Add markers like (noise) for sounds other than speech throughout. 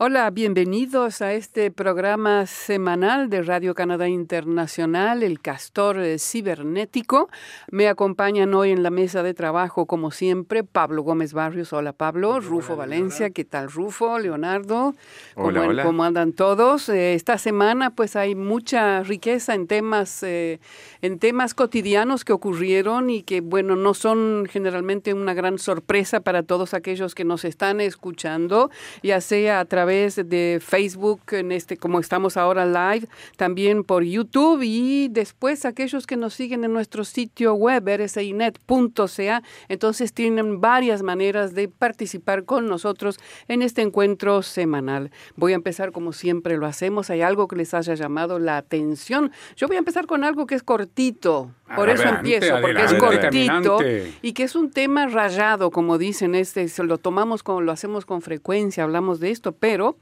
Hola, bienvenidos a este programa semanal de Radio Canadá Internacional, El Castor Cibernético. Me acompañan hoy en la mesa de trabajo, como siempre, Pablo Gómez Barrios. Hola, Pablo. Rufo Valencia. ¿Qué tal, Rufo? Leonardo. Hola, ¿Cómo, hola. cómo andan todos? Eh, esta semana, pues, hay mucha riqueza en temas, eh, en temas cotidianos que ocurrieron y que, bueno, no son generalmente una gran sorpresa para todos aquellos que nos están escuchando, ya sea a través de Facebook, en este, como estamos ahora live, también por YouTube y después aquellos que nos siguen en nuestro sitio web, rsinet.ca. Entonces tienen varias maneras de participar con nosotros en este encuentro semanal. Voy a empezar como siempre lo hacemos. ¿Hay algo que les haya llamado la atención? Yo voy a empezar con algo que es cortito. Por eso empiezo, porque es cortito y que es un tema rayado, como dicen, este, se lo tomamos como lo hacemos con frecuencia, hablamos de esto, pero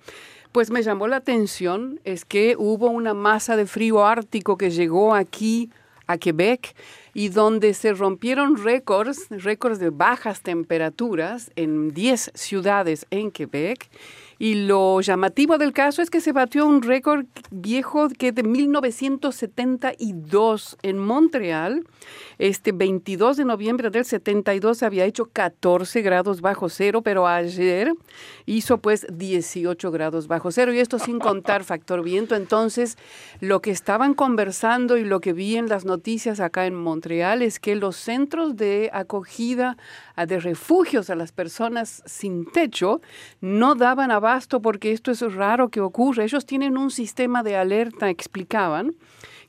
pues me llamó la atención es que hubo una masa de frío ártico que llegó aquí a Quebec y donde se rompieron récords, récords de bajas temperaturas en 10 ciudades en Quebec. Y lo llamativo del caso es que se batió un récord viejo que de 1972 en Montreal. Este 22 de noviembre del 72 había hecho 14 grados bajo cero, pero ayer hizo pues 18 grados bajo cero y esto sin contar (laughs) factor viento. Entonces, lo que estaban conversando y lo que vi en las noticias acá en Montreal es que los centros de acogida de refugios a las personas sin techo no daban abasto porque esto es raro que ocurre. Ellos tienen un sistema de alerta, explicaban,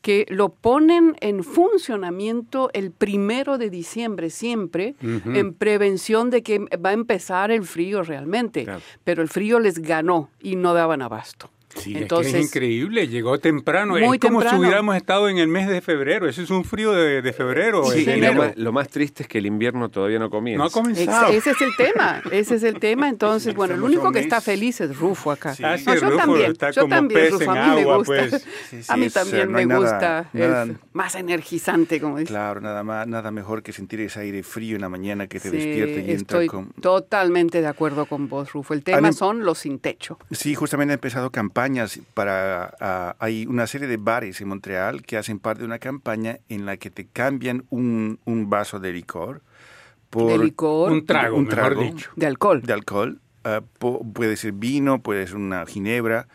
que lo ponen en funcionamiento el primero de diciembre siempre en prevención de que va a empezar el frío realmente. Claro. Pero el frío les ganó y no daban abasto. Sí, es que Entonces, es increíble, llegó temprano. Muy es como temprano. si hubiéramos estado en el mes de febrero. Eso es un frío de, de febrero Sí, de lo, más, lo más triste es que el invierno todavía no comienza. No ha Ex- comenzado. ese es el tema, ese es el tema. (laughs) Entonces, bueno, el único que está feliz es Rufo acá. Sí. Ah, sí, No, yo Rufo también, está yo como también, pez Rufo, en a mí me agua, gusta. pues. Sí, sí, a mí también no me nada- gusta, es nada- más energizante, como dice. Claro, nada más, nada mejor que sentir ese aire frío en la mañana que te Sí, despierta y entra estoy con... totalmente de acuerdo con vos, Rufo. El tema son los sin techo. Sí, justamente han empezado campañas para... ah, hay una serie de bares en Montreal que hacen parte de una campaña en la que te cambian un, un vaso de licor por... de licor, Un trago, un mejor trago. dicho. de alcohol. de alcohol. ah, po- puede ser vino, puede ser una ginebra.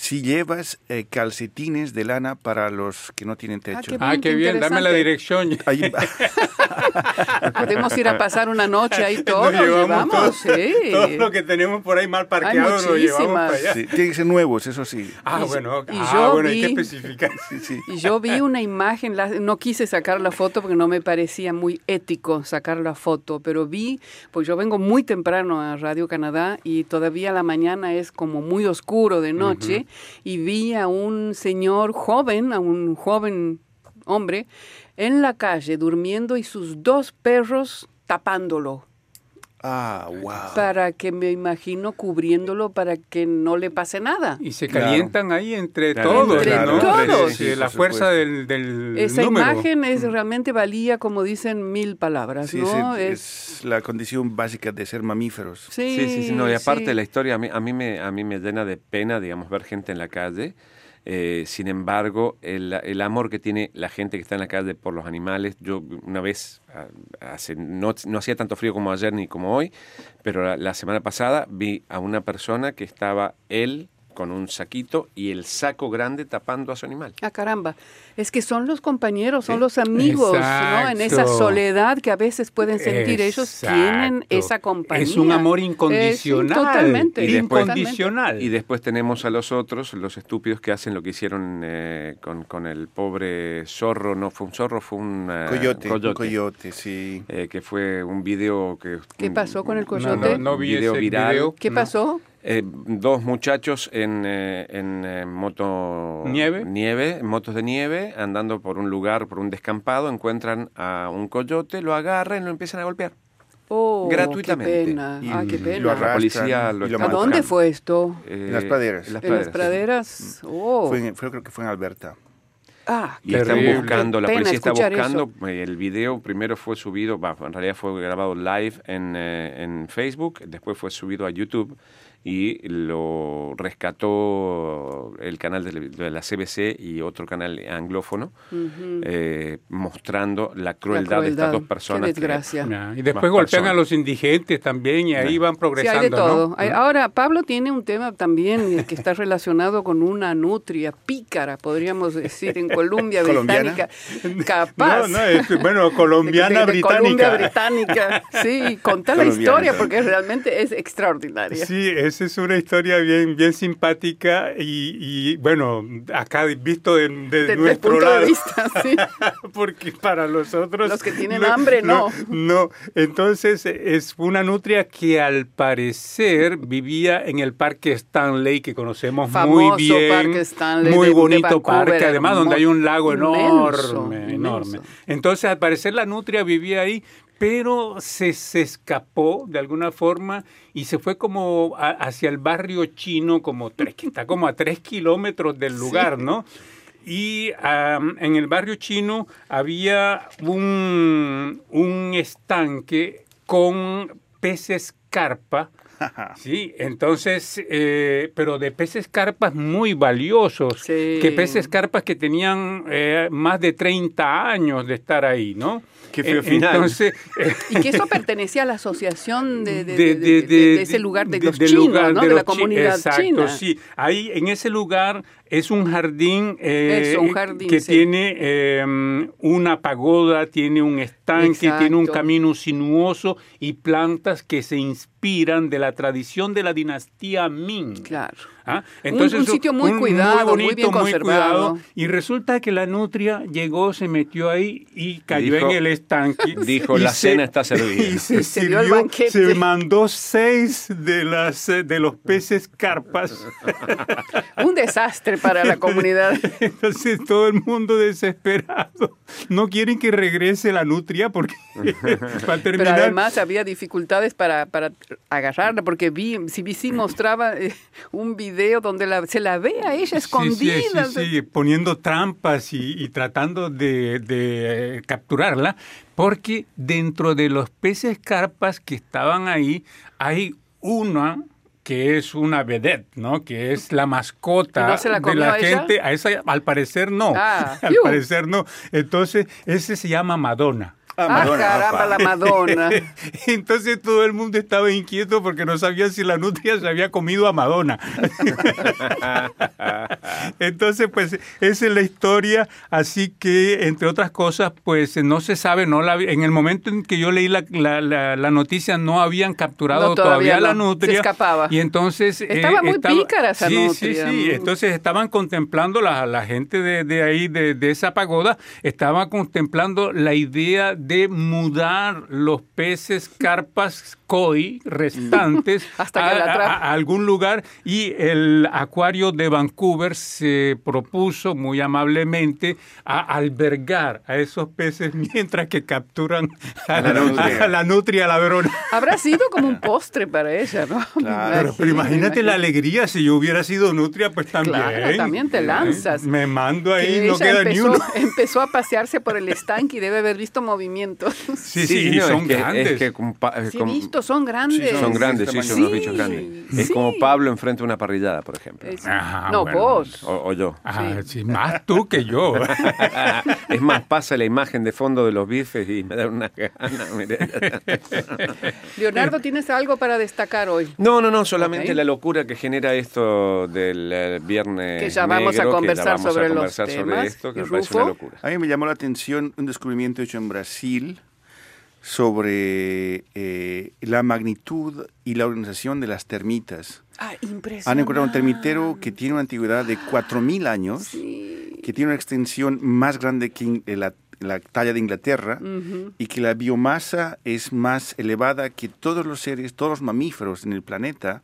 Si llevas eh, calcetines de lana para los que no tienen techo. qué Ah, qué bien, dame la dirección. (laughs) Hay- (laughs) Podemos ir a pasar una noche ahí todos, Nos llevamos, todo, sí. todo lo que tenemos por ahí mal parqueado lo llevamos para allá. sí, tienen que ser nuevos, eso sí. Ah, Y- bueno, y ah, yo bueno, hay que vi- especificar. Sí, sí. Y yo vi una imagen, la- no quise sacar la foto porque no me parecía muy ético sacar la foto, pero vi, pues yo vengo muy temprano a Radio Canadá y todavía la mañana es como muy oscuro de noche y vi a un señor joven, a un joven hombre, en la calle durmiendo y sus dos perros tapándolo. Ah, wow. Para que me imagino cubriéndolo para que no le pase nada. Y se Claro. calientan ahí entre Claro, todos, entre ¿no? todos. Sí, Sí, la fuerza del, del Esa número. imagen es realmente valía, como dicen, mil palabras, Sí, ¿no? Es- es la condición básica de ser mamíferos. sí, Sí, sí, sí, no, y aparte sí. la historia a mí, a mí me a mí me llena de pena, digamos, ver gente en la calle. Eh, sin embargo, el, el amor que tiene la gente que está en la calle por los animales, yo una vez, hace, no, no hacía tanto frío como ayer ni como hoy, pero la, la semana pasada vi a una persona que estaba él con un saquito y el saco grande tapando a su animal. Ah, caramba. Es que son los compañeros, son los amigos, ¿no? En esa soledad que a veces pueden sentir. Ellos tienen esa compañía. Es un amor Eh, incondicional. totalmente. Y después- incondicional. Y después tenemos a los otros, los estúpidos que hacen lo que hicieron eh, con, con el pobre zorro, no fue un zorro, fue un eh, Coyote, un coyote, sí. eh, que fue un video que... ¿Qué pasó con el No, coyote? no, no vi Video ese viral. video. ¿Qué no. pasó? Eh, dos muchachos en, eh, en eh, moto ¿Nieve? nieve, en motos de nieve, andando por un lugar, por un descampado, encuentran a un coyote, lo agarran y lo empiezan a golpear. Oh, Gratuitamente. Qué pena. Y Ah, qué lo pena. La policía lo y ¿A dónde fue esto? Eh, En las praderas. en las ¿En las praderas, sí. praderas? Oh. Fue, en- fue- creo que fue en Alberta. Ah, Y están buscando, la Qué policía está buscando, el video primero fue subido, bah, en realidad fue grabado live en, eh, en Facebook, después fue subido a YouTube y lo rescató el canal de la CBC y otro canal anglófono, eh, mostrando la crueldad, de estas dos personas. Qué desgracia. y después golpean a los indigentes también y ahí van progresando. hay de todo. Ahora, Pablo tiene un tema también que está relacionado con una nutria pícara, podríamos decir, en Colombia británica. (laughs) Capaz. No, no, bueno, colombiana británica. Colombia británica. Sí, contar la historia porque realmente es extraordinaria. Sí, esa es una historia bien, bien simpática y, bueno, acá visto de, nuestro punto lado. De vista, sí. (laughs) porque para los otros... Los que tienen hambre, no. No, entonces es una nutria que al parecer vivía en el Parque Stanley, que conocemos muy bien. Parque Stanley muy de, bonito parque, además donde hay un lago enorme, enorme. Entonces al parecer la nutria vivía ahí, pero se, se, escapó de alguna forma y se fue como hacia el barrio chino, como tres, que está como a tres kilómetros del lugar, ¿no? Y en el barrio chino había un, un estanque con peces carpa. (laughs) Sí, entonces, eh, pero de peces carpas muy valiosos, que peces carpas que tenían eh, más de 30 años de estar ahí, ¿no? Qué feo final. Entonces, y que eso pertenecía a la asociación de, de, ese lugar de los chinos, ¿no? de, la comunidad exacto, china. sí. Ahí, en ese lugar es un jardín, eh, que tiene em, una pagoda, tiene un estanque, tiene un camino sinuoso y plantas que se inspiran de la tradición de la dinastía Ming. Claro. ¿Ah? Entonces, un, sitio muy cuidado, muy, bien conservado. y resulta que la nutria llegó, se metió ahí y cayó en el estanque. (laughs) Dijo, la cena está servida. (laughs) Y se, sirvió, se mandó seis de, las, de los peces carpas. (laughs) un desastre para la comunidad. Entonces todo el mundo desesperado. No quieren que regrese la nutria porque (laughs) para terminar... Pero además había dificultades para, para agarrarla porque vi, si vi, sí mostraba eh, un video donde la, se la ve a ella escondida. Sí, sí, poniendo trampas y, tratando de, de eh, capturarla porque dentro de los peces carpas que estaban ahí hay una que es una vedette, ¿no? Que es la mascota de la gente. A esa, al parecer no. Ah, (laughs) al parecer no. Entonces, ese se llama Madonna. Ah, ah caramba, la Madonna. (laughs) Entonces todo el mundo estaba inquieto porque no sabía si la nutria se había comido a Madonna. (laughs) Entonces, pues, esa es la historia. Así que, entre otras cosas, pues no se sabe, no la, en el momento en que yo leí la, la, noticia, no habían capturado todavía, la nutria. Se escapaba. Y entonces... Eh, estaba muy pícara esa sí, nutria. Sí, sí, Entonces estaban contemplando, la, la gente de, de ahí, de, de esa pagoda, estaba contemplando la idea de mudar los peces carpas koi restantes (laughs) Hasta a, algún lugar y el acuario de Vancouver se propuso muy amablemente a albergar a esos peces (laughs) mientras que capturan a la, nutria, a la, nutria ladrona. Habrá sido como un postre para ella, ¿no? Claro, pero imagínate la alegría si yo hubiera sido nutria, pues también. Claro, también te lanzas. Me mando ahí, no queda ni uno. (laughs) Empezó a pasearse por el estanque y debe haber visto movimientos. Sí, sí, son grandes. sí, visto, son grandes. son grandes, sí, son unos bichos grandes. Es como Pablo enfrente de una parrillada, por ejemplo. no, vos. O, yo. sí. más tú que yo. (laughs) es más, pasa la imagen de fondo de los bifes y me da una gana. (laughs) Leonardo, ¿tienes algo para destacar hoy? No, no, no, solamente la locura que genera esto del eh, viernes. Que ya vamos a conversar sobre los temas. esto, que me parece una locura. A mí me llamó la atención un descubrimiento hecho en Brasil sobre eh, la magnitud y la organización de las termitas. Ah, impresionante. Han encontrado un termitero que tiene una antigüedad de 4.000 años, que tiene una extensión más grande que la, talla de Inglaterra y que la biomasa es más elevada que todos los seres, todos los mamíferos en el planeta.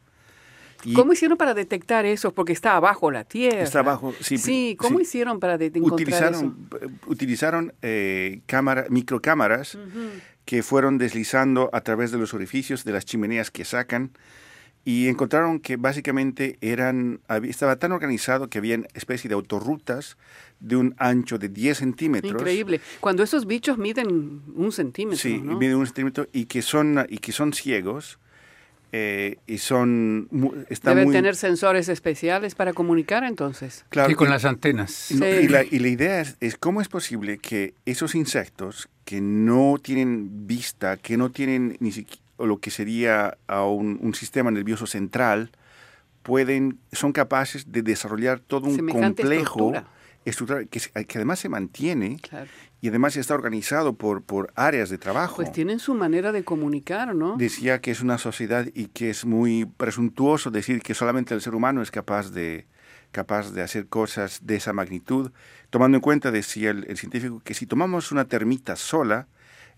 ¿Cómo hicieron para detectar eso? Porque está abajo la Tierra. Está abajo, sí. Sí, ¿cómo hicieron para detectar utilizaron, eso? Utilizaron eh, microcámaras que fueron deslizando a través de los orificios de las chimeneas que sacan y encontraron que básicamente eran, estaba tan organizado que había especie de autorrutas de un ancho de 10 centímetros. Increíble. Cuando esos bichos miden un centímetro. Sí, miden un centímetro y que son, y que son ciegos eh, y son deben tener sensores especiales para comunicar entonces claro y con las antenas y, la, y, la, idea es, es, cómo es posible que esos insectos que no tienen vista que no tienen ni siquiera lo que sería a un, un, sistema nervioso central pueden son capaces de desarrollar todo un complejo estructura, que, que, además se mantiene claro y además está organizado por, por áreas de trabajo. Pues tienen su manera de comunicar, ¿no? Decía que es una sociedad y que es muy presuntuoso decir que solamente el ser humano es capaz de, capaz de hacer cosas de esa magnitud, tomando en cuenta, decía el, el científico, que si tomamos una termita sola,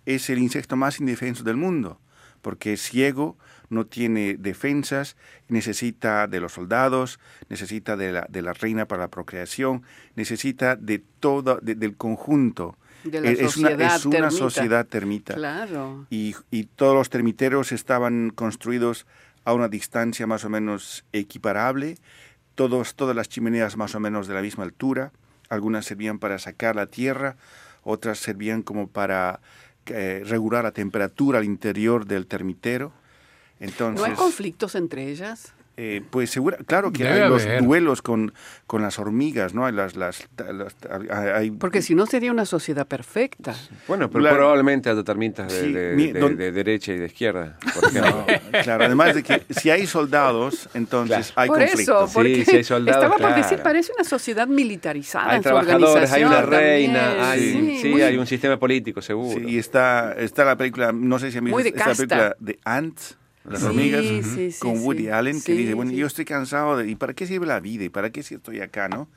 es el insecto más indefenso del mundo, porque es ciego, no tiene defensas, necesita de los soldados, necesita de la, de la reina para la procreación, necesita de todo, del conjunto es, una, es una sociedad termita. Claro. Y, y, todos los termiteros estaban construidos a una distancia más o menos equiparable, todos, todas las chimeneas más o menos de la misma altura, algunas servían para sacar la tierra, otras servían como para eh, regular la temperatura al interior del termitero. Entonces, ¿No hay conflictos entre ellas? Eh, pues segura, claro que hay los duelos con, con las hormigas, ¿no? Hay las, las, hay... Porque si no sería una sociedad perfecta. Bueno, pero probablemente haya tormentas de, de, derecha y de izquierda. claro, además de que si hay soldados, entonces hay por conflictos. Eso, porque sí, hay soldados, estaba por decir, parece una sociedad militarizada. Hay trabajadores, hay una reina, hay, sí, hay un sistema político seguro. y está, está la película, no sé si a mí esta película de Ants las hormigas, con Woody Allen, que dice, bueno, yo estoy cansado de, ¿y para qué sirve la vida? ¿Y para qué si estoy acá, no?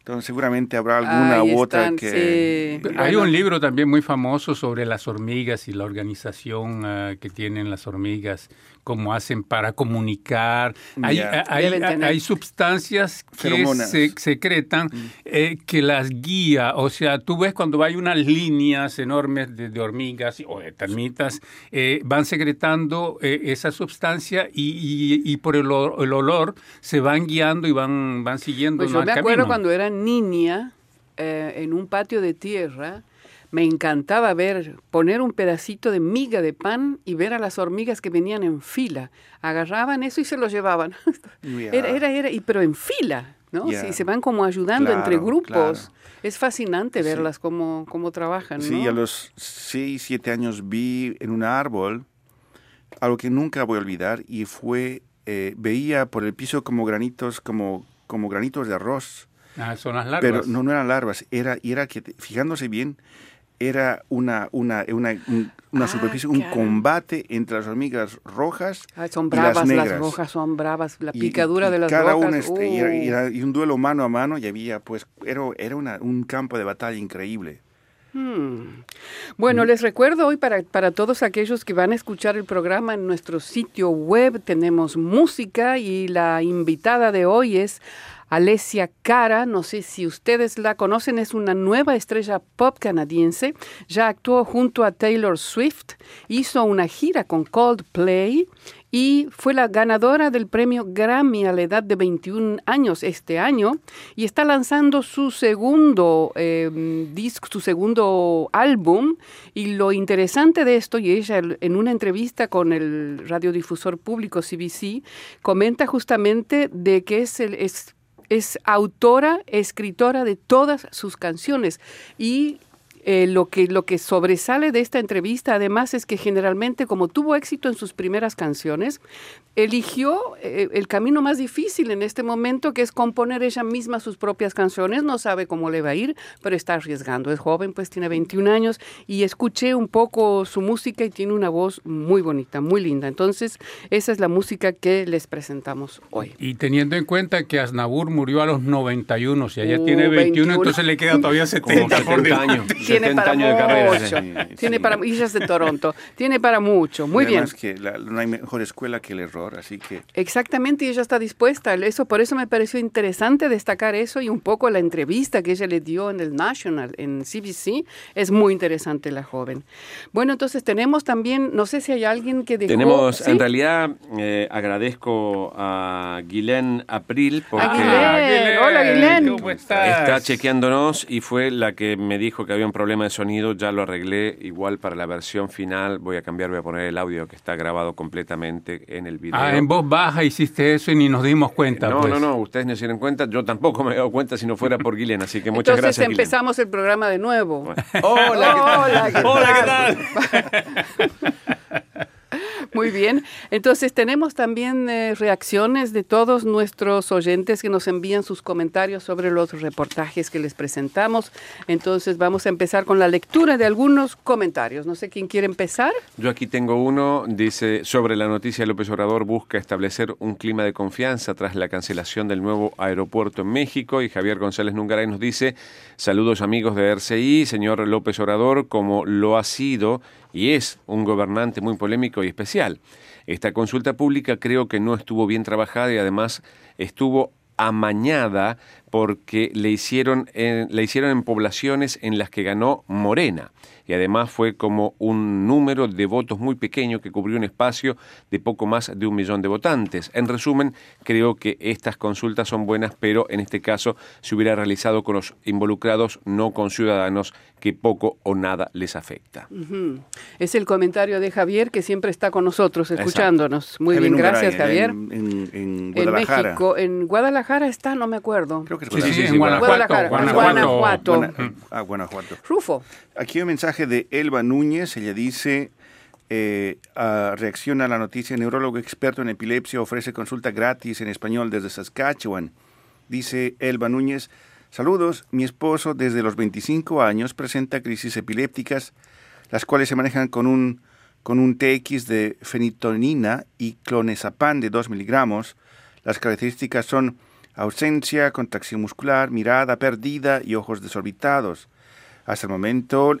Entonces seguramente habrá alguna u otra que... Hay un libro también muy famoso sobre las hormigas y la organización ah, que tienen las hormigas cómo hacen para comunicar. Hay, hay, sustancias que se secretan mm. eh, que las guía. O sea, tú ves cuando hay unas líneas enormes de, hormigas o de termitas, eh, van secretando eh, esa sustancia y, por el, olor se van guiando y van, van siguiendo. Pues yo me acuerdo cuando era niña en un patio de tierra me encantaba ver, poner un pedacito de miga de pan y ver a las hormigas que venían en fila. Agarraban eso y se lo llevaban. (laughs) era, era, era, y, pero en fila, ¿no? Sí, se van como ayudando entre grupos. Es fascinante verlas cómo, cómo trabajan. Sí, a los 6, 7 años vi en un árbol algo que nunca voy a olvidar y fue, eh, veía por el piso como granitos, como, como granitos de arroz. Ah, son las larvas. Pero no, no eran larvas, era, era que, fijándose bien, era una, una, una, una ah, superficie, un combate entre las hormigas rojas son bravas, y las negras. Las rojas son bravas, la picadura de las cada rojas. Una este, uh. y, un duelo mano a mano y había, pues, era, era una, un campo de batalla increíble. Hmm. Bueno, les recuerdo hoy para, para todos aquellos que van a escuchar el programa en nuestro sitio web tenemos música y la invitada de hoy es Alessia Cara, no sé si ustedes la conocen, es una nueva estrella pop canadiense, ya actuó junto a Taylor Swift, hizo una gira con Coldplay y fue la ganadora del premio Grammy a la edad de 21 años este año y está lanzando su segundo em, disco, su segundo álbum. Y lo interesante de esto y ella en una entrevista con el radiodifusor público CBC comenta justamente de que es el es es autora, escritora de todas sus canciones. Y eh, lo, que, lo que sobresale de esta entrevista además es que generalmente como tuvo éxito en sus primeras canciones, eligió eh, el camino más difícil en este momento, que es componer ella misma sus propias canciones. No sabe cómo le va a ir, pero está arriesgando. Es joven, pues tiene 21 años y escuché un poco su música y tiene una voz muy bonita, muy linda. Entonces, esa es la música que les presentamos hoy. Y teniendo en cuenta que Aznabur murió a los 91, si ella tiene 21, entonces le queda todavía 70, años. (laughs) Tiene para años de carrera. Tiene para, y ella es de Toronto. (laughs) Tiene para mucho. Muy bien. que no hay mejor escuela que el error así que... Exactamente, y ella está dispuesta. Eso, por eso me pareció interesante destacar eso y un poco la entrevista que ella le dio en el National, en CBC. Es muy interesante la joven. Bueno, entonces tenemos también, no sé si hay alguien que dejó... Tenemos, en realidad, eh, agradezco a Guilén April porque... Hola, Guilén. ¿Cómo estás? Está chequeándonos y fue la que me dijo que había un problema de sonido, ya lo arreglé. Igual para la versión final voy a cambiar, voy a poner el audio que está grabado completamente en el video. Ah, en voz baja hiciste eso y ni nos dimos cuenta. no, pues. no, no, ustedes no se dieron cuenta. Yo tampoco me he dado cuenta si no fuera por Guilén, así que muchas Entonces gracias. empezamos el programa de nuevo. (laughs) Hola, ¿qué tal? Hola, ¿qué tal? (laughs) (laughs) Muy bien. Entonces tenemos también eh, reacciones de todos nuestros oyentes que nos envían sus comentarios sobre los reportajes que les presentamos. Entonces vamos a empezar con la lectura de algunos comentarios. No sé quién quiere empezar. Yo aquí tengo uno, dice, sobre la noticia López Obrador busca establecer un clima de confianza tras la cancelación del nuevo aeropuerto en México y Javier González Nungaray nos dice, saludos amigos de RCI, señor López Obrador, como lo ha sido y es un gobernante muy polémico y especial. Esta consulta pública creo que no estuvo bien trabajada y además estuvo amañada porque le hicieron, en, le hicieron en poblaciones en las que ganó Morena y además fue como un número de votos muy pequeño que cubrió un espacio de poco más de un millón de votantes. En resumen, creo que estas consultas son buenas, pero en este caso se hubiera realizado con los involucrados, no con ciudadanos que poco o nada les afecta. Uh -huh. Es el comentario de Javier que siempre está con nosotros, escuchándonos. Exacto. Muy Javier bien, gracias Javier. En, en, en, Guadalajara. En México, en Guadalajara está, no me acuerdo. Creo que es sí, sí, sí, en Guanajuato. Guanajuato. Guanajuato. Guanajuato. Ah, Guanajuato. Rufo. Aquí hay un mensaje de Elba Núñez, ella dice, eh, uh, reacciona a la noticia, neurólogo experto en epilepsia ofrece consulta gratis en español desde Saskatchewan. Dice Elba Núñez, saludos, mi esposo desde los 25 años presenta crisis epilépticas, las cuales se manejan con un, con un TX de fenitonina y clonazepam de 2 miligramos. Las características son ausencia, contracción muscular, mirada perdida y ojos desorbitados. Hasta el momento,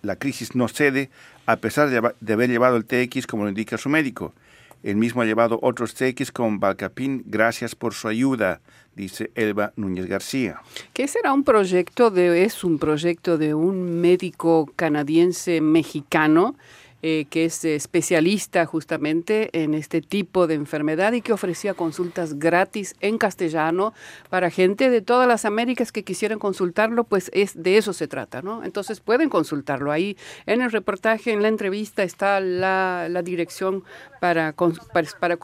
la crisis no cede a pesar de, haber llevado el TX como lo indica su médico. El mismo ha llevado otros TX con Valcapin. Gracias por su ayuda, dice Elba Núñez García. ¿Qué será un proyecto de, es un proyecto de un médico canadiense mexicano eh, que es especialista justamente en este tipo de enfermedad y que ofrecía consultas gratis en castellano para gente de todas las Américas que quisieran consultarlo, pues es de eso se trata, ¿no? Entonces pueden consultarlo ahí. En el reportaje, en la entrevista está la, la dirección para, para, para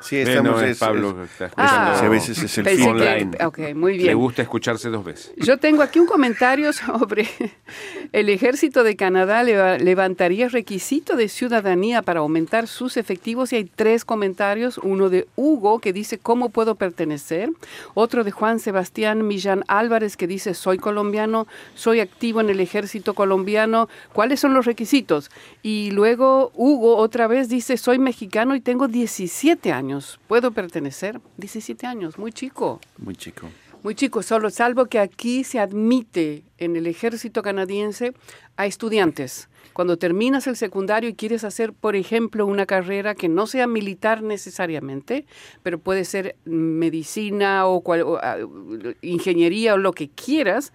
Sí, estamos no, es, es, Pablo. es, ah, a veces es el fin. online. Que, ok, muy bien. Le gusta escucharse dos veces. Yo tengo aquí un comentario sobre el ejército de Canadá levantaría requisito de ciudadanía para aumentar sus efectivos y hay tres comentarios. Uno de Hugo que dice ¿cómo puedo pertenecer? Otro de Juan Sebastián Millán Álvarez que dice soy colombiano, soy activo en el ejército colombiano. ¿Cuáles son los requisitos? Y luego Hugo otra vez dice soy mexicano y tengo 17 años. ¿Puedo pertenecer? 17 años, muy chico. Muy chico. Muy chico, solo salvo que aquí se admite en el ejército canadiense a estudiantes. Cuando terminas el secundario y quieres hacer, por ejemplo, una carrera que no sea militar necesariamente, pero puede ser medicina o, cual, o uh, ingeniería o lo que quieras,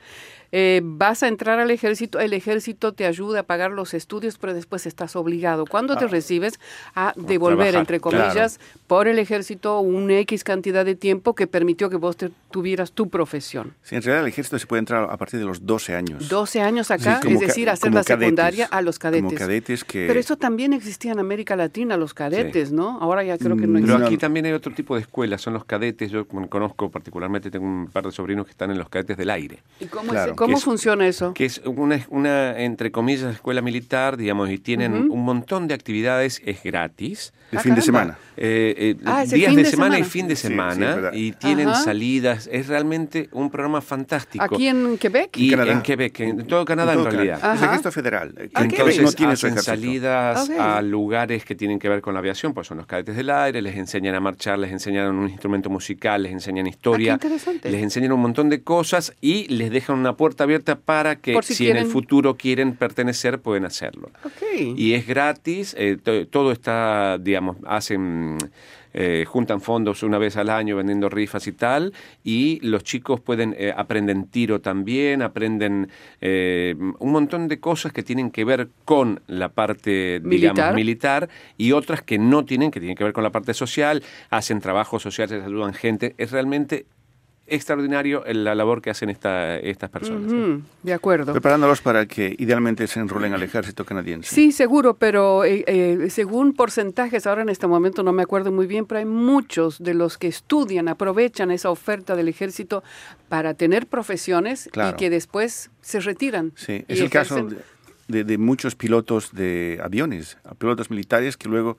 eh, vas a entrar al ejército, el ejército te ayuda a pagar los estudios, pero después estás obligado, cuando te ah, recibes, a devolver, trabajar, entre comillas, claro. por el ejército un X cantidad de tiempo que permitió que vos te, tuvieras tu profesión. Sí, en realidad el ejército se puede entrar a partir de los 12 años. 12 años acá, sí, es decir, hacer la cadetes, secundaria a los cadetes. Como cadetes que... Pero eso también existía en América Latina, los cadetes, sí. ¿no? Ahora ya creo que no Pero existe. aquí también hay otro tipo de escuelas, son los cadetes. Yo conozco particularmente, tengo un par de sobrinos que están en los cadetes del aire. ¿Y cómo, claro. es, cómo funciona eso? que es una, una, entre comillas, escuela militar, digamos, y tienen uh -huh. un montón de actividades, es gratis. El fin de semana. Eh, eh, ah, días de, de, semana, semana y fin de semana, sí, y tienen Ajá. salidas, es realmente un programa fantástico. ¿Aquí en Quebec? y En Canadá. en Quebec, en todo Canadá En en, todo realidad. Canadá. Es ejército federal. eh, que Ah, Entonces no tiene su hacen salidas a lugares que tienen que ver con la aviación, pues son los cadetes del aire, les enseñan a marchar, les enseñan un instrumento musical, les enseñan historia, Ah, qué interesante. les enseñan un montón de cosas y les dejan una puerta abierta para que Por si, si en el futuro quieren pertenecer, pueden hacerlo. Y es gratis, eh, to- todo está, digamos, hacen, eh, juntan fondos una vez al año vendiendo rifas y tal, y los chicos pueden, eh, aprenden tiro también, aprenden eh, un montón de cosas que tienen que ver con la parte, Militar. digamos, militar, y otras que no tienen, que tienen que ver con la parte social, hacen trabajos sociales, ayudan gente, es realmente extraordinario la labor que hacen esta, estas personas. De acuerdo. Preparándolos para que idealmente se enrolen al ejército canadiense. Sí, seguro, pero eh, eh, según porcentajes, ahora en este momento no me acuerdo muy bien, pero hay muchos de los que estudian, aprovechan esa oferta del ejército para tener profesiones y que después se retiran. Sí, es el caso de, de muchos pilotos de aviones, pilotos militares que luego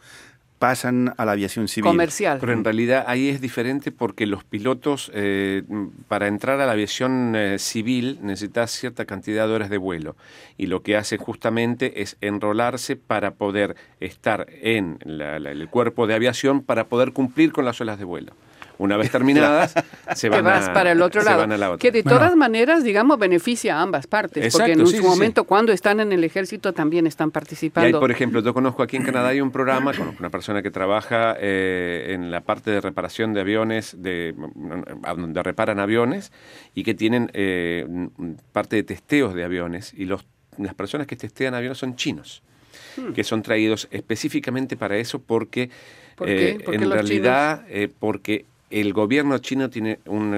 pasan a la aviación civil. Comercial. Pero en realidad ahí es diferente porque los pilotos, eh, para entrar a la aviación eh, civil, necesitas cierta cantidad de horas de vuelo. Y lo que hace justamente es enrolarse para poder estar en el cuerpo de aviación para poder cumplir con las horas de vuelo. Una vez (laughs) terminadas, se van, vas para el otro lado. la Que de todas maneras, digamos, beneficia a ambas partes. porque en un momento, cuando están en el ejército, también están participando. Y hay, por ejemplo, yo conozco aquí en Canadá hay un programa con una persona que trabaja eh, en la parte de reparación de aviones, de, donde reparan aviones, y que tienen eh, parte de testeos de aviones. Y los, las personas que testean aviones son chinos, hmm. que son traídos específicamente para eso porque... Eh, en realidad, porque el gobierno chino tiene un,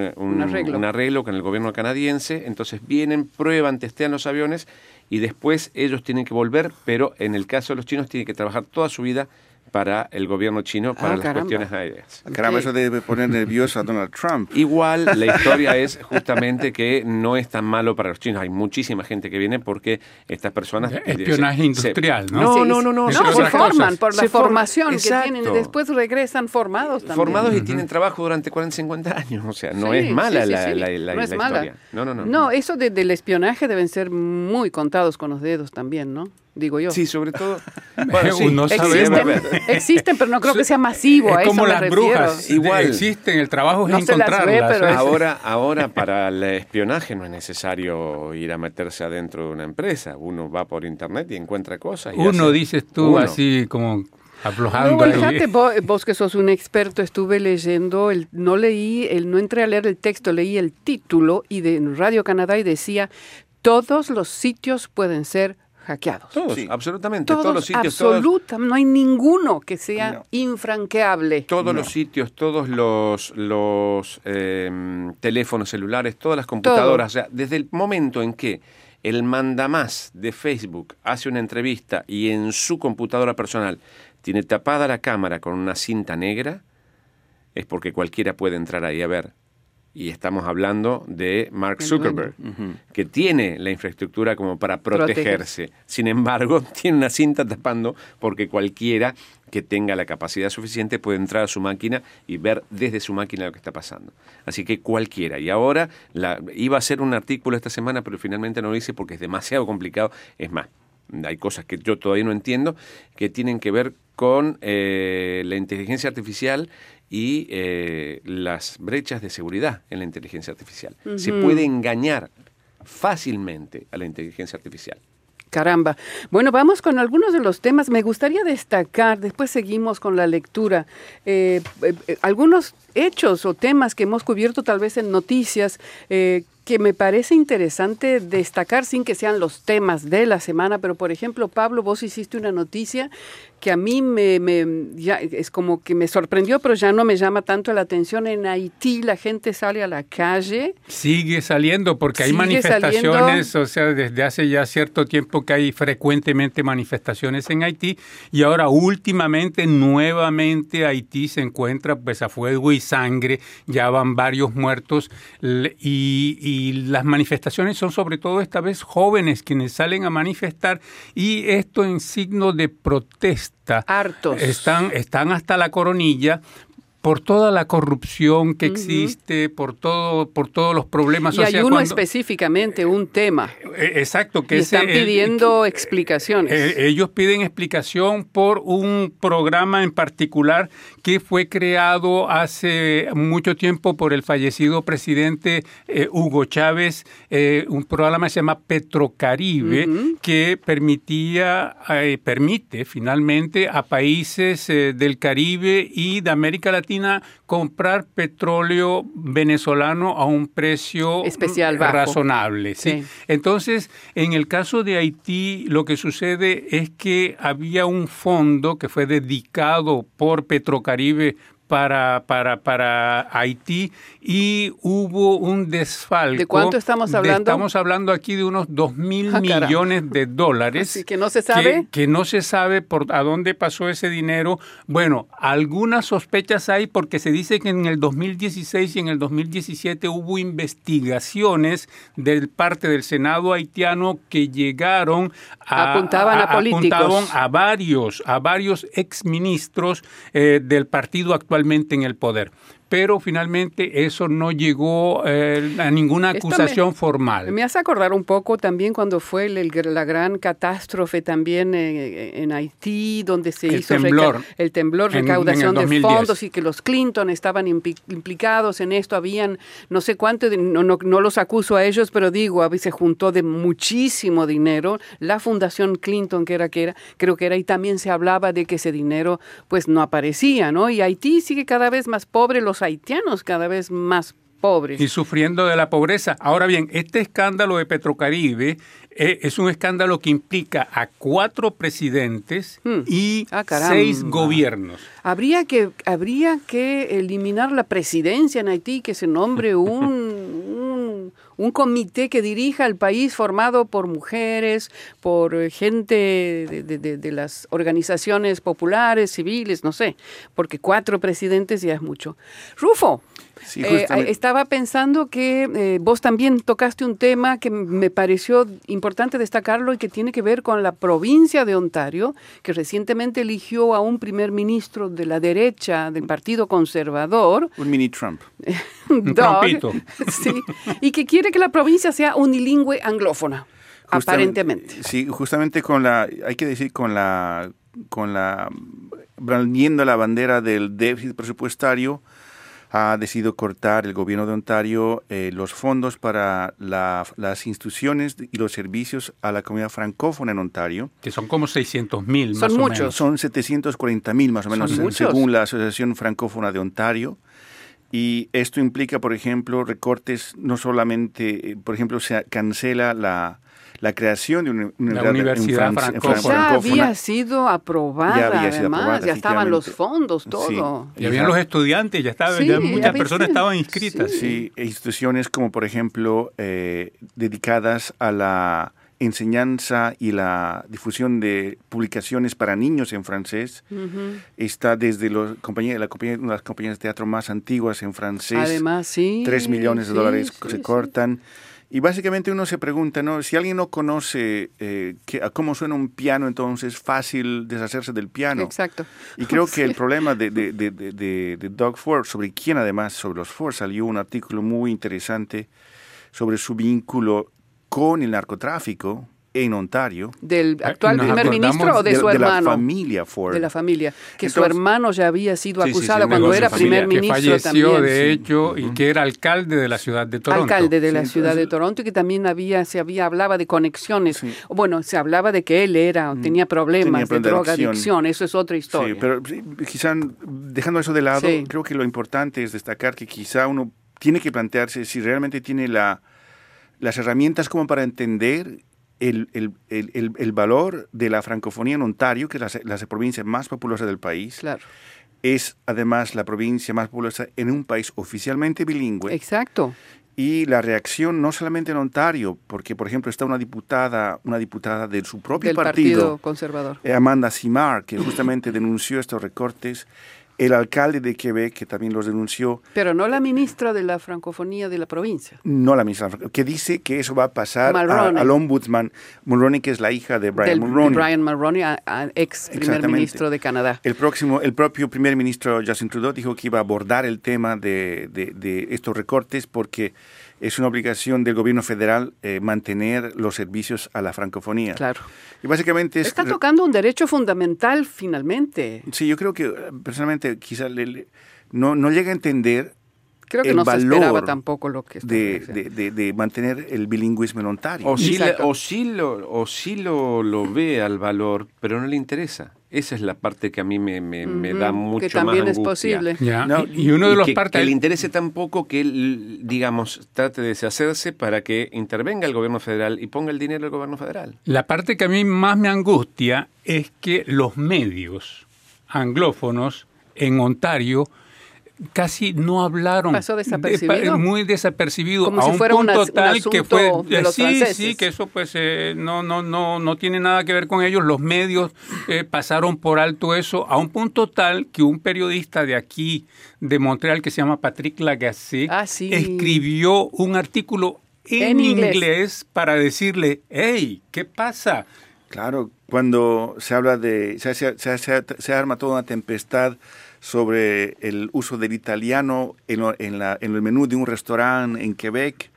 arreglo. con el gobierno canadiense, entonces vienen, prueban, testean los aviones y después ellos tienen que volver, pero en el caso de los chinos tienen que trabajar toda su vida para el gobierno chino para ah, las cuestiones aéreas. Caramba, eso debe poner nervioso a Donald Trump. (laughs) Igual la (laughs) historia es justamente que no es tan malo para los chinos. Hay muchísima gente que viene porque estas personas... Espionaje industrial, ¿no? No, no, no, no. No, se forman por la formación que tienen y después regresan formados también. Formados y tienen trabajo durante 40, 50 años. O sea, no es mala la, la, no es historia. No, no, no. No, eso del espionaje deben ser muy contados con los dedos también, ¿no? Digo yo. Sí, sobre todo. (laughs) Bueno, existen, existen, pero no creo que sea masivo. Es como las brujas. Igual. Existen, el trabajo es encontrarlas. ahora, ahora para el espionaje no es necesario ir a meterse adentro de una empresa. Uno va por internet y encuentra cosas. Uno, dices tú, así como aflojando. No, fíjate, vos, que sos un experto, estuve leyendo, el, no leí, el, no entré a leer el texto, leí el título y de Radio Canadá y decía, todos los sitios pueden ser hackeados. Todos, absolutamente. Todos, los sitios. Absoluta, no hay ninguno que sea infranqueable. Todos los sitios, todos los, los em, teléfonos celulares, todas las computadoras. O sea, desde el momento en que el mandamás de Facebook hace una entrevista y en su computadora personal tiene tapada la cámara con una cinta negra, es porque cualquiera puede entrar ahí a ver y estamos hablando de Mark Zuckerberg, que tiene la infraestructura como para protegerse. Sin embargo, (laughs) tiene una cinta tapando porque cualquiera que tenga la capacidad suficiente puede entrar a su máquina y ver desde su máquina lo que está pasando. Así que cualquiera. Y ahora la, iba a hacer un artículo esta semana, pero finalmente no lo hice porque es demasiado complicado. Es más, hay cosas que yo todavía no entiendo que tienen que ver con eh, la inteligencia artificial y eh, las brechas de seguridad en la inteligencia artificial. Se puede engañar fácilmente a la inteligencia artificial. Caramba. Bueno, vamos con algunos de los temas. Me gustaría destacar, después seguimos con la lectura, eh, algunos hechos o temas que hemos cubierto tal vez en noticias que me parece interesante destacar sin que sean los temas de la semana, pero por ejemplo, Pablo, vos hiciste una noticia que a mí me, ya es como que me sorprendió, pero ya no me llama tanto la atención. En Haití la gente sale a la calle. Sigue saliendo porque hay manifestaciones, o sea, desde hace ya cierto tiempo que hay frecuentemente manifestaciones en Haití y ahora últimamente nuevamente Haití se encuentra pues a fuego y sangre, ya van varios muertos y las manifestaciones son sobre todo esta vez jóvenes quienes salen a manifestar y esto en signo de protesta Hartos. Están, están hasta la coronilla por toda la corrupción que existe, por todo, por todos los problemas. Y hay uno específicamente, un tema. Eh, exacto, que están pidiendo explicaciones. Eh, ellos piden explicación por un programa en particular que fue creado hace mucho tiempo por el fallecido presidente eh, Hugo Chávez, un programa que se llama Petrocaribe, que permitía, permite finalmente a países del Caribe y de América Latina comprar petróleo venezolano a un precio Especial razonable. ¿sí? Entonces, en el caso de Haití, lo que sucede es que había un fondo que fue dedicado por Petrocaribe para, para, para Haití y hubo un desfalco. ¿De cuánto estamos hablando? estamos hablando aquí de unos 2 mil ah, millones de dólares. Así que no se sabe. Que, no se sabe por a dónde pasó ese dinero. Bueno, algunas sospechas hay porque se dice que en el 2016 y en el 2017 hubo investigaciones de parte del Senado haitiano que llegaron a, apuntaban a, políticos. a varios, a varios exministros eh, del partido actualmente en el poder pero finalmente eso no llegó eh, a ninguna acusación formal. Me hace acordar un poco también cuando fue la gran catástrofe también eh, en Haití, donde se hizo temblor, el temblor, recaudación de fondos y que los Clinton estaban implicados en esto, habían no sé cuánto, no, no, no, los acuso a ellos, pero digo, se juntó de muchísimo dinero, la fundación Clinton que era, que era, creo que era, y también se hablaba de que ese dinero pues no aparecía, ¿no? Y Haití sigue cada vez más pobre, los haitianos cada vez más pobres. Y sufriendo de la pobreza. Ahora bien, este escándalo de Petrocaribe eh, es un escándalo que implica a cuatro presidentes hmm. y ah, seis gobiernos. Habría que, habría que eliminar la presidencia en Haití, que se nombre (laughs) un, un, comité que dirija el país formado por mujeres, por gente de, de las organizaciones populares, civiles, no sé, porque cuatro presidentes ya es mucho. Rufo, eh, estaba pensando que eh, vos también tocaste un tema que me pareció importante destacarlo y que tiene que ver con la provincia de Ontario, que recientemente eligió a un primer ministro de la derecha del Partido Conservador. Un mini Trump. (laughs) un (laughs) sí, y que quiere que la provincia sea unilingüe anglófona, aparentemente. Sí, justamente con la, hay que decir, con la, con la, brandiendo la bandera del déficit presupuestario, ha decidido cortar el gobierno de Ontario eh, los fondos para las instituciones y los servicios a la comunidad francófona en Ontario. Que son como 600 mil, más son muchos. Son 740 mil más o menos, según la Asociación Francófona de Ontario. Y esto implica, por ejemplo, recortes, no solamente, eh, por ejemplo, se cancela la, la creación de una, universidad, francófona. Ya había sido aprobada, ya además, ya estaban los fondos, todo. Y habían los estudiantes, ya, estaban, muchas personas estaban inscritas. Sí. instituciones como por ejemplo eh, dedicadas a la enseñanza y la difusión de publicaciones para niños en francés. Está desde los compañía, la compañía, una de las compañías de teatro más antiguas en francés. Además, sí. Tres millones de dólares se cortan. Y básicamente uno se pregunta, ¿no? Si alguien no conoce eh, cómo suena un piano, entonces es fácil deshacerse del piano. Exacto. Y creo (laughs) que el problema de, de, de, de, Doug Ford, sobre quien además, sobre los Ford, salió un artículo muy interesante sobre su vínculo con el narcotráfico, en Ontario. ¿Del actual primer ministro o de, su hermano? De la familia Ford. De la familia. Que su hermano ya había sido acusado cuando era primer ministro que falleció, de hecho, y que era alcalde de la ciudad de Toronto. Alcalde de la ciudad de Toronto y que también había, se había, hablaba de conexiones. Bueno, se hablaba de que él era, tenía problemas de droga, adicción. Eso es otra historia. Sí, pero quizá dejando eso de lado, creo que lo importante es destacar que quizá uno tiene que plantearse si realmente tiene la, las herramientas como para entender el, el, el, el, valor de la francofonía en Ontario, que es la, provincia más populosa del país. Claro. Es además la provincia más populosa en un país oficialmente bilingüe. Exacto. Y la reacción no solamente en Ontario, porque por ejemplo está una diputada, una diputada de su propio del partido, conservador, eh, Amanda Simard, que justamente denunció estos recortes el alcalde de Quebec, que también los denunció. Pero no la ministra de la francofonía de la provincia. No la ministra, que dice que eso va a pasar al ombudsman Mulroney, que es la hija de Brian Mulroney. Brian Mulroney, ex primer ministro de Canadá. El próximo, el propio primer ministro Justin Trudeau dijo que iba a abordar el tema de, de estos recortes porque es una obligación del gobierno federal eh, mantener los servicios a la francofonía. Claro. Y básicamente Está tocando un derecho fundamental finalmente. Sí, yo creo que personalmente quizá no, no llega a entender Creo que el no valor se esperaba tampoco lo que de, de, de, mantener el bilingüismo en Ontario. O sí, o sí, lo, o sí lo, lo ve al valor, pero no le interesa. Esa es la parte que a mí me, me, da mucho que también más es posible. y, uno de los que, partes que le interese tampoco que él, digamos, trate de deshacerse para que intervenga el gobierno federal y ponga el dinero al gobierno federal. La parte que a mí más me angustia es que los medios anglófonos en Ontario casi no hablaron. Pasó desapercibido. muy desapercibido. Como si fuera un tal que fue. De los sí, sí, que eso pues eh, no, no, no, no tiene nada que ver con ellos. Los medios eh, pasaron por alto eso a un punto tal que un periodista de aquí, de Montreal, que se llama Patrick Lagacé, ah, escribió un artículo en, inglés. para decirle, hey, ¿qué pasa? Claro, cuando se habla de, se, se, se, arma toda una tempestad sobre el uso del italiano en, en, la, en el menú de un restaurante en Quebec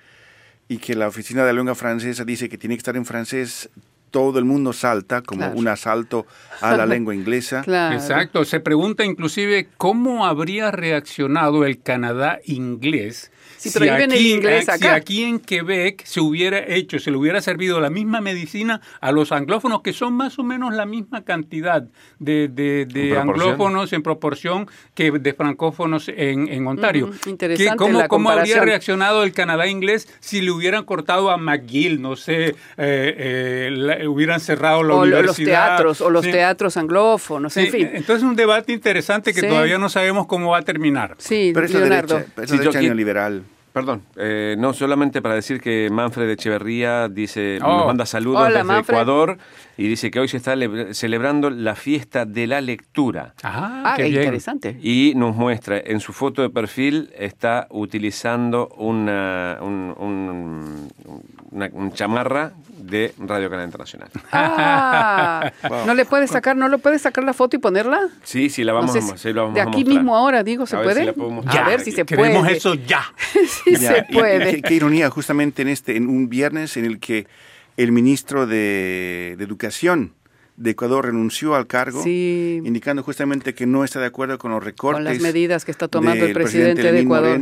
y que la oficina de la lengua francesa dice que tiene que estar en francés, todo el mundo salta como un asalto a la (laughs) lengua inglesa. Exacto, se pregunta inclusive cómo habría reaccionado el Canadá inglés si prohíben el inglés acá. Si aquí en Quebec se hubiera hecho, se le hubiera servido la misma medicina a los anglófonos, que son más o menos la misma cantidad de, de, anglófonos en proporción que de francófonos en, en Ontario. interesante ¿Cómo, ¿Cómo, habría reaccionado el Canadá inglés si le hubieran cortado a McGill, no sé, eh, eh, hubieran cerrado la o universidad? los teatros, o los teatros anglófonos, en fin. Entonces es un debate interesante que todavía no sabemos cómo va a terminar. Sí, Pero es Leonardo. la derecha, neoliberal. Perdón, eh, no solamente para decir que Manfred Echeverría dice, nos oh. manda saludos desde Ecuador y dice que hoy se está celebrando la fiesta de la lectura. Ah, qué interesante. Y nos muestra, en su foto de perfil está utilizando una, un, una, chamarra de Radio Canal Internacional. (laughs) Ah, ¿no le puedes sacar, no lo puedes sacar la foto y ponerla? Sí, sí, la vamos, a, sí, la vamos De aquí mismo ahora, digo, ¿se puede? a ver si se puede. Queremos eso ya. (laughs) (laughs) sí se puede. qué, ironía, justamente en este, en un viernes en el que el ministro de, Educación de Ecuador renunció al cargo, indicando justamente que no está de acuerdo con los recortes. Con las medidas que está tomando el presidente, de Ecuador,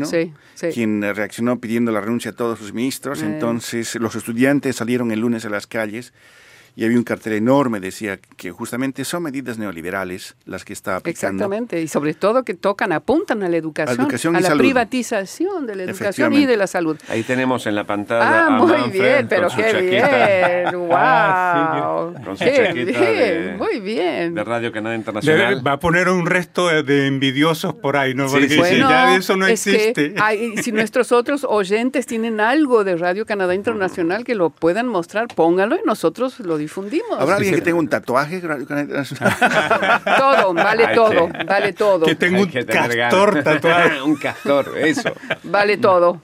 quien reaccionó pidiendo la renuncia a todos sus ministros. Eh. Entonces, los estudiantes salieron el lunes a las calles y había un cartel enorme, decía que justamente son medidas neoliberales las que está aplicando. Exactamente, y sobre todo que tocan, apuntan a la educación, a, la privatización de la educación y de la salud. Ahí tenemos en la pantalla. Ah, muy bien, pero qué bien, (laughs) wow. Ah, con su qué bien, muy bien. De Radio Canal Internacional. va a poner un resto de envidiosos por ahí, ¿no? Porque si ya eso no existe. si nuestros otros oyentes tienen algo de Radio Canadá Internacional que lo puedan mostrar, póngalo y nosotros lo difundimos. ¿Habrá alguien que tenga un tatuaje? (laughs) todo, vale todo, vale todo. Que tenga un castor tatuado. (laughs) un castor, eso. Vale todo.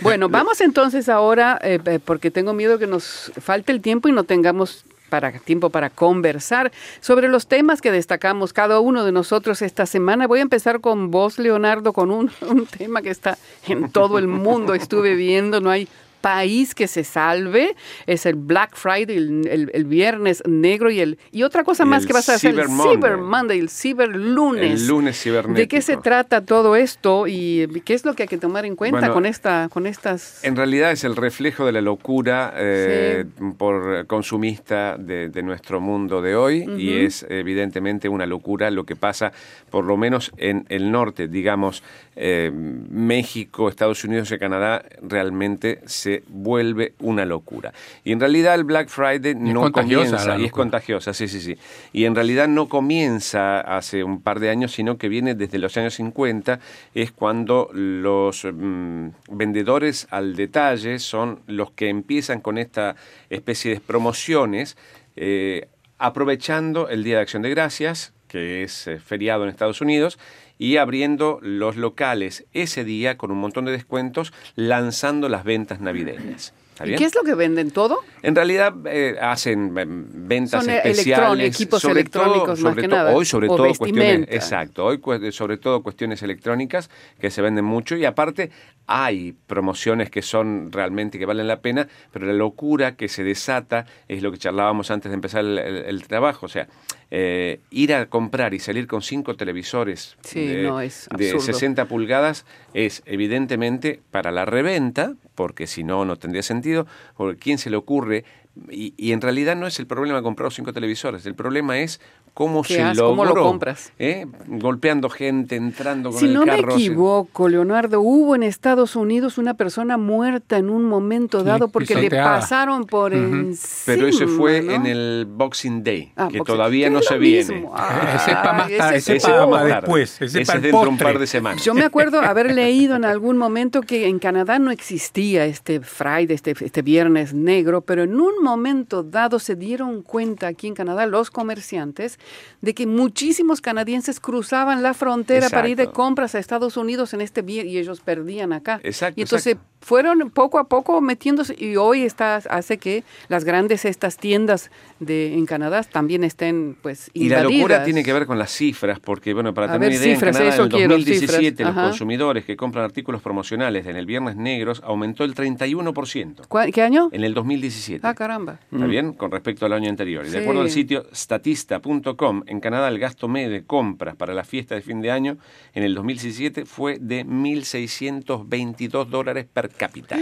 Bueno, vamos entonces ahora, eh, eh, porque tengo miedo que nos falte el tiempo y no tengamos para tiempo para conversar sobre los temas que destacamos cada uno de nosotros esta semana. Voy a empezar con vos, Leonardo, con un, (laughs) un tema que está en todo el mundo. Estuve viendo, no hay país que se salve. Es el Black Friday, el, viernes negro y el y otra cosa más que vas a hacer, el Cyber Monday, el Cyber Lunes. El lunes cibernético. ¿De qué se trata todo esto y qué es lo que hay que tomar en cuenta con esta con estas? En realidad es el reflejo de la locura eh, por consumista de, nuestro mundo de hoy y es evidentemente una locura lo que pasa por lo menos en el norte, digamos eh, México, Estados Unidos y Canadá realmente se vuelve una locura. Y en realidad el Black Friday no comienza, y es contagiosa, sí, sí, sí. Y en realidad no comienza hace un par de años, sino que viene desde los años 50, es cuando los mm, vendedores al detalle son los que empiezan con esta especie de promociones, eh, aprovechando el Día de Acción de Gracias, que es eh, feriado en Estados Unidos, y abriendo los locales ese día con un montón de descuentos, lanzando las ventas navideñas. ¿Y qué es lo que venden todo? En realidad eh, hacen eh, ventas Son especiales, equipos electrónicos más que nada. Hoy sobre todo cuestiones, exacto, hoy sobre todo cuestiones electrónicas que se venden mucho y aparte hay promociones que son realmente que valen la pena, pero la locura que se desata es lo que charlábamos antes de empezar el trabajo, o sea, eh, ir a comprar y salir con cinco televisores de, 60 pulgadas es evidentemente para la reventa, porque si no, no tendría sentido, porque ¿quién se le ocurre y, en realidad no es el problema comprar cinco televisores, el problema es cómo se logró. ¿Cómo lo compras? ¿eh? Golpeando gente, entrando con si el no carro. Si no me equivoco, Leonardo, hubo en Estados Unidos una persona muerta en un momento dado porque le pasaron por encima. Pero ese fue en el Boxing Day, ah, que todavía no se viene. ese es para ese, para después. Ese, es dentro de un par de semanas. Yo me (laughs) acuerdo haber leído en algún momento que en Canadá no existía este Friday, este, este viernes negro, pero en un momento dado se dieron cuenta aquí en Canadá los comerciantes de que muchísimos canadienses cruzaban la frontera para ir de compras a Estados Unidos en este viernes y ellos perdían acá. Exacto, y entonces fueron poco a poco metiéndose y hoy está, hace que las grandes estas tiendas de, en Canadá también estén pues invadidas. Y la locura tiene que ver con las cifras, porque bueno, para tener una idea, en Canadá en el 2017 los consumidores que compran artículos promocionales en el Viernes Negros aumentó el 31%. ¿Qué año? En el 2017. Ah, caramba. ¿Está bien? Con respecto al año anterior. Y de acuerdo al sitio statista.com, en Canadá el gasto medio de compras para la fiesta de fin de año en el 2017 fue de 1.622 dólares per cápita.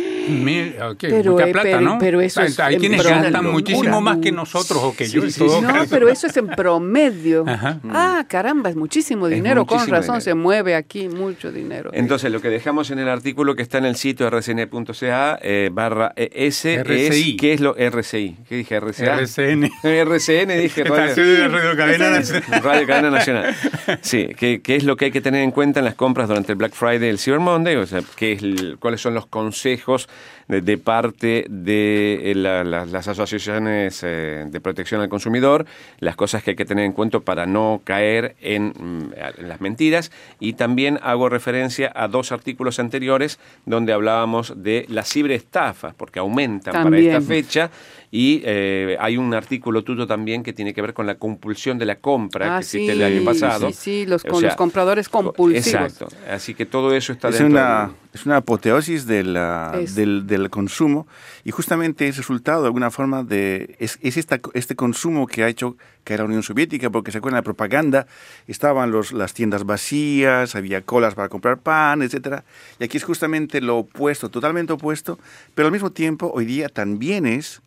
pero, mucha plata, ¿no? Pero eso es Hay quienes gastan muchísimo más que nosotros o que yo. no, pero eso es en promedio. (laughs) Ah, caramba, es muchísimo dinero. Con razón se mueve aquí mucho dinero. Entonces, lo que dejamos en el artículo que está en el sitio rcn.ca eh, barra S es, ¿qué es lo RCI? ¿Qué dije? RCA. RCN. (laughs) RCN, dije. Radio Cadena Nacional. (laughs) Radio Cadena Nacional. Sí, ¿qué, ¿qué, es lo que hay que tener en cuenta en las compras durante el Black Friday y el Cyber Monday? O sea, ¿qué es ¿cuáles son los consejos de, parte de eh, las asociaciones eh, de protección al consumidor, las cosas que hay que tener en cuenta para no caer en, mm, en, las mentiras y también hago referencia a dos artículos anteriores donde hablábamos de las ciberestafas, porque aumentan para esta fecha y eh, hay un artículo tuyo también que tiene que ver con la compulsión de la compra ah, que existe el año pasado. Sí, sí, los, con los compradores compulsivos. Exacto. Así que todo eso está es dentro. Una, Es una apoteosis del, del, consumo y justamente es resultado de alguna forma de... Es, es esta, este consumo que ha hecho que la Unión Soviética, porque se acuerdan la propaganda, estaban los, las tiendas vacías, había colas para comprar pan, etcétera. Y aquí es justamente lo opuesto, totalmente opuesto, pero al mismo tiempo hoy día también es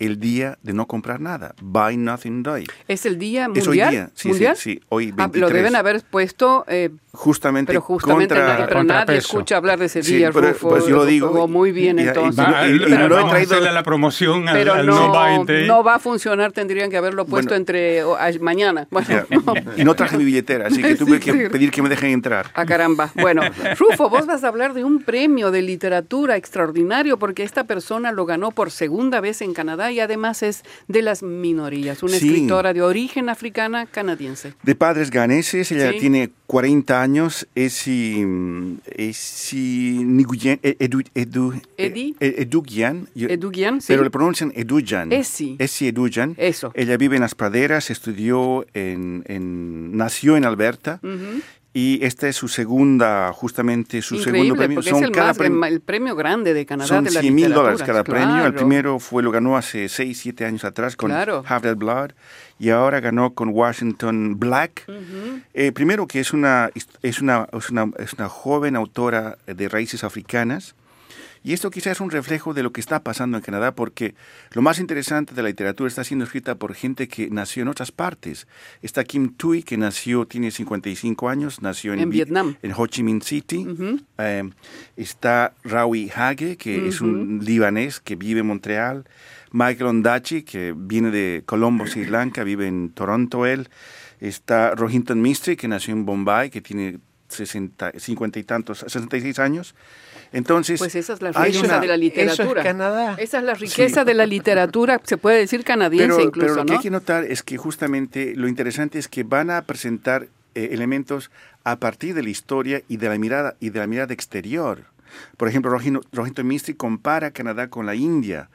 el día de no comprar nada. Buy nothing, die. ¿Es el día mundial? Es hoy día, sí, sí, sí, hoy 23. Ah, lo deben haber puesto... Eh, justamente pero justamente contra, nadie, pero nadie escucha hablar de ese día, pero, Rufo, pues yo lo digo. muy bien, y, entonces. Y, y, y, no he traído la promoción al, pero al no, no, buy day. no va a funcionar, tendrían que haberlo puesto bueno, entre o, a, mañana. Bueno, (laughs) no. Y no traje mi billetera, así que tuve que pedir que me dejen entrar. Ah, caramba. Bueno, Rufo, vos vas a hablar de un premio de literatura extraordinario porque esta persona lo ganó por segunda vez en Canadá y además es de las minorías, una Sí. escritora de origen africana canadiense. De padres ganeses, ella Sí. tiene 40 años, es es Nguyen- eh, Edu, Edu, Edi. eh, Edugian, yo- Edugian, sí. pero le pronuncian Edujan. Esi. Esi Edujan. Eso. Ella vive en las praderas, estudió en, en- nació en Alberta Ujú. Y esta es su segunda, justamente su segundo Increíble, premio. porque es el, cada más, premio- el premio grande de Canadá son de la 100 mil dólares cada premio. El Claro. primero fue lo ganó hace 6, 7 años atrás con Claro. Have That Blood y ahora ganó con Washington Black. Eh, primero que es una, es, una, es, una, es una joven autora de raíces africanas. Y esto quizás es un reflejo de lo que está pasando en Canadá, porque lo más interesante de la literatura está siendo escrita por gente que nació en otras partes. Está Kim Thuy, que nació, tiene 55 años, nació en, En Vi- Vietnam. en Ho Chi Minh City. Eh, está Rawi Hage, que es un libanés que vive en Montreal. Michael Ondaatje, que viene de Colombo, Sri Lanka, vive en Toronto él. Está Rohinton Mistry, que nació en Bombay, que tiene 60, 50 y tantos, 66 años. Entonces, Pues esa es la riqueza una- de la literatura. Eso es Canadá. Esa es la riqueza de la literatura, se puede decir canadiense pero, incluso, pero lo que hay que notar es que justamente lo interesante es que van a presentar eh, elementos a partir de la historia y de la mirada y de la mirada exterior. Por ejemplo, Rohinton Mistry compara Canadá con la India.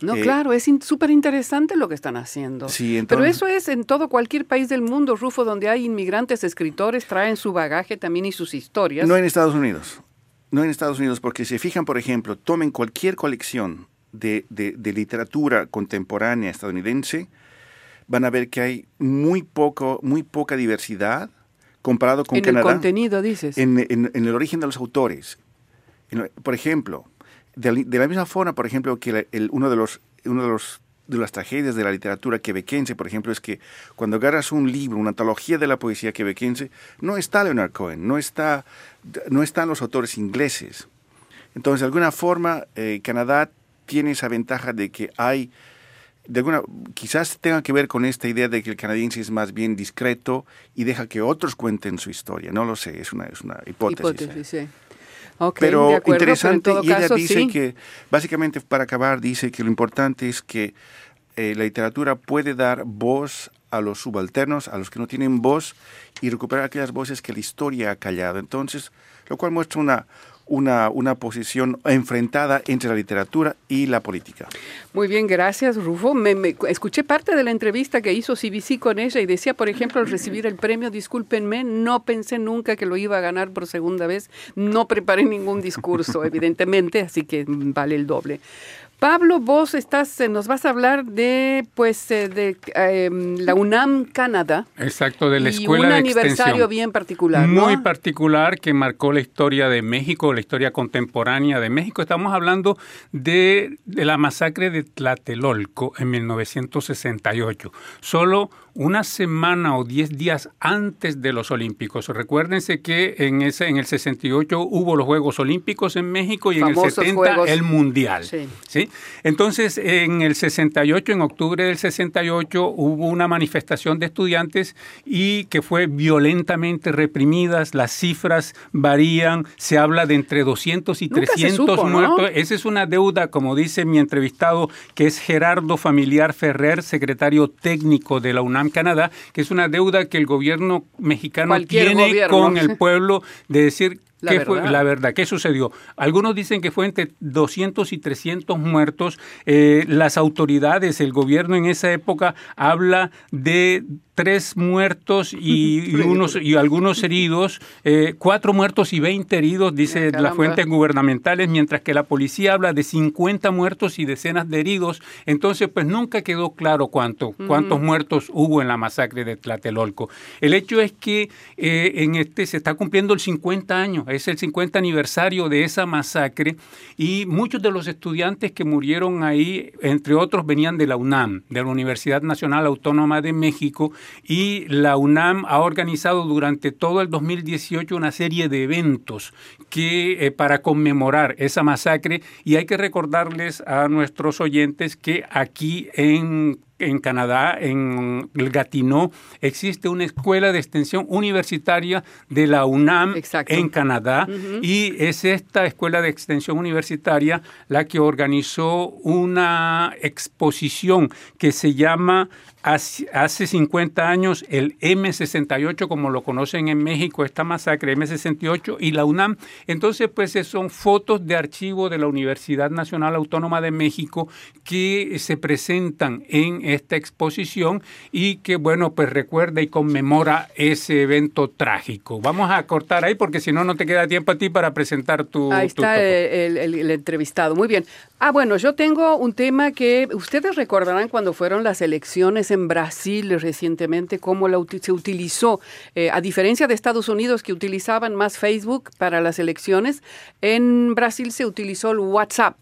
No, Eh, claro, es in- súper interesante lo que están haciendo. Sí, Pero entonces- eso es en todo cualquier país del mundo, Rufo, donde hay inmigrantes, escritores, traen su bagaje también y sus historias. No en Estados Unidos. No en Estados Unidos, porque si se fijan, por ejemplo, tomen cualquier colección de, de- de literatura contemporánea estadounidense, van a ver que hay muy, poco, muy poca diversidad comparado con en el Canadá contenido, dices. en, en- en el origen de los autores. Por ejemplo, de, la- de la misma forma, por ejemplo, que la- el- uno, de los, uno de los de las tragedias de la literatura quebequense, por ejemplo, es que cuando agarras un libro, una antología de la poesía quebequense, no está Leonard Cohen, no, está, no están los autores ingleses. Entonces, de alguna forma, eh, Canadá tiene esa ventaja de que hay, de alguna, quizás tenga que ver con esta idea de que el canadiense es más bien discreto y deja que otros cuenten su historia. No lo sé, es una, es una hipótesis. hipótesis sí pero interesante, y ella dice que, básicamente para acabar, dice que lo importante es que eh, la literatura puede dar voz a los subalternos, a los que no tienen voz, y recuperar aquellas voces que la historia ha callado. Entonces, lo cual muestra una, una, una posición enfrentada entre la literatura y la política. Muy bien, gracias Rufo. Me, escuché parte de la entrevista que hizo CBC con ella y decía, por ejemplo, al recibir el premio, discúlpenme, no pensé nunca que lo iba a ganar por segunda vez, no preparé ningún discurso, (laughs) evidentemente, así que vale el doble. Pablo, vos estás, eh, nos vas a hablar de, pues, eh, de em, la UNAM Canadá. Exacto, de la escuela un aniversario bien particular. Muy particular que marcó la historia de México, la historia contemporánea de México. Estamos hablando de, de la masacre de Tlatelolco en 1968. Solo una semana o diez días antes de los Olímpicos. Recuérdense que en, ese, en el 68 hubo los Juegos Olímpicos en México y en el 70 el Mundial. Sí. Entonces, en el 68, en octubre del 68, hubo una manifestación de estudiantes y que fue violentamente reprimidas. Las cifras varían. Se habla de entre 200 y 300 muertos. Esa es una deuda, como dice mi entrevistado, que es Gerardo Familiar Ferrer, secretario técnico de la UNAM Canadá, que es una deuda que el gobierno mexicano tiene con el pueblo de decir (laughs) la ¿Qué verdad. fue la verdad? ¿Qué sucedió? Algunos dicen que fue entre 200 y 300 muertos. Eh, las autoridades, el gobierno en esa época habla de tres muertos y, (laughs) unos y algunos heridos, eh, cuatro muertos y 20 heridos, dice las fuentes gubernamentales, mientras que la policía habla de 50 muertos y decenas de heridos. Entonces, pues nunca quedó claro cuánto, cuántos muertos hubo en la masacre de Tlatelolco. El hecho es que eh, en este se está cumpliendo el 50 años, es el 50 aniversario de esa masacre y muchos de los estudiantes que murieron ahí, entre otros, venían de la UNAM, de la Universidad Nacional Autónoma de México, y la UNAM ha organizado durante todo el 2018 una serie de eventos que eh, para conmemorar esa masacre. Y hay que recordarles a nuestros oyentes que aquí en en Canadá, en el Gatineau, existe una escuela de extensión universitaria de la UNAM en Canadá y es esta escuela de extensión universitaria la que organizó una exposición que se llama hace 50 años el M68, como lo conocen en México, esta masacre M68 y la UNAM. Entonces, pues son fotos de archivo de la Universidad Nacional Autónoma de México que se presentan en esta exposición y que, bueno, pues recuerda y conmemora ese evento trágico. Vamos a cortar ahí porque si no, no te queda tiempo a ti para presentar tu... Ahí está el entrevistado. Muy bien. Ah, bueno, yo tengo un tema que ustedes recordarán cuando fueron las elecciones en Brasil recientemente, cómo la, se utilizó, eh, a diferencia de Estados Unidos que utilizaban más Facebook para las elecciones, en Brasil se utilizó el WhatsApp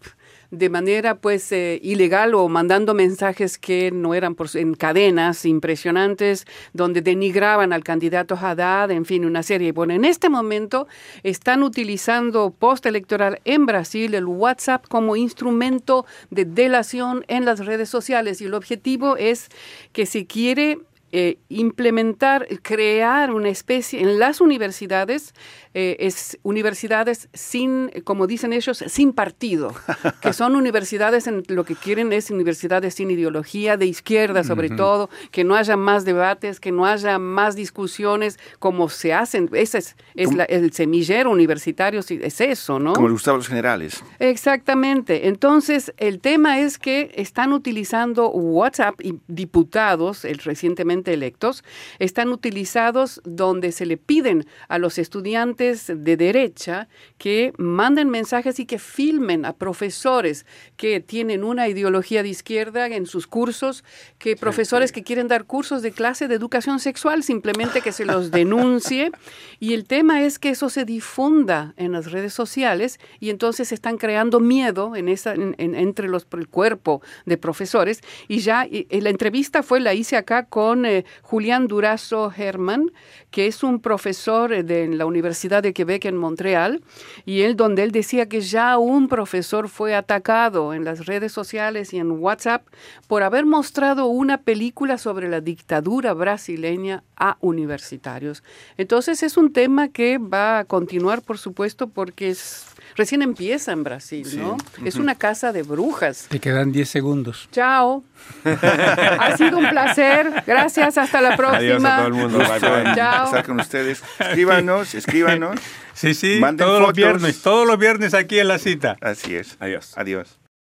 de manera pues eh, ilegal o mandando mensajes que no eran por, en cadenas impresionantes donde denigraban al candidato Haddad, en fin, una serie. Bueno, en este momento están utilizando postelectoral en Brasil el WhatsApp como instrumento de delación en las redes sociales y el objetivo es que se quiere eh, implementar, crear una especie en las universidades eh, es universidades sin, como dicen ellos, sin partido, (laughs) que son universidades en lo que quieren es universidades sin ideología, de izquierda sobre todo, que no haya más debates, que no haya más discusiones como se hacen. Ese es, el semillero universitario, es eso, ¿no? Como le gustaban los generales. Exactamente. Entonces, el tema es que están utilizando WhatsApp y diputados, el, recientemente electos, están utilizados donde se le piden a los estudiantes de derecha que manden mensajes y que filmen a profesores que tienen una ideología de izquierda en sus cursos, que profesores que quieren dar cursos de clase de educación sexual, simplemente que se los denuncie. (laughs) Y el tema es que eso se difunda en las redes sociales y entonces están creando miedo en esa, entre los, el cuerpo de profesores. Y ya la entrevista fue, la hice acá con eh, Julián Durazo Herman, que es un profesor eh, de la Universidad de Quebec en Montreal, y él donde él decía que ya un profesor fue atacado en las redes sociales y en WhatsApp por haber mostrado una película sobre la dictadura brasileña a universitarios. Entonces es un tema que va a continuar, por supuesto, porque es recién empieza en Brasil, ¿no? Es una casa de brujas. Te quedan 10 segundos. Chao. (laughs) ha sido un placer. Gracias. Hasta la próxima. Adiós a todo el mundo. Chao. Estar con ustedes. Escríbanos, escríbanos. Sí, sí. todos los viernes. Todos los viernes aquí en la cita. Así es. Adiós. Adiós.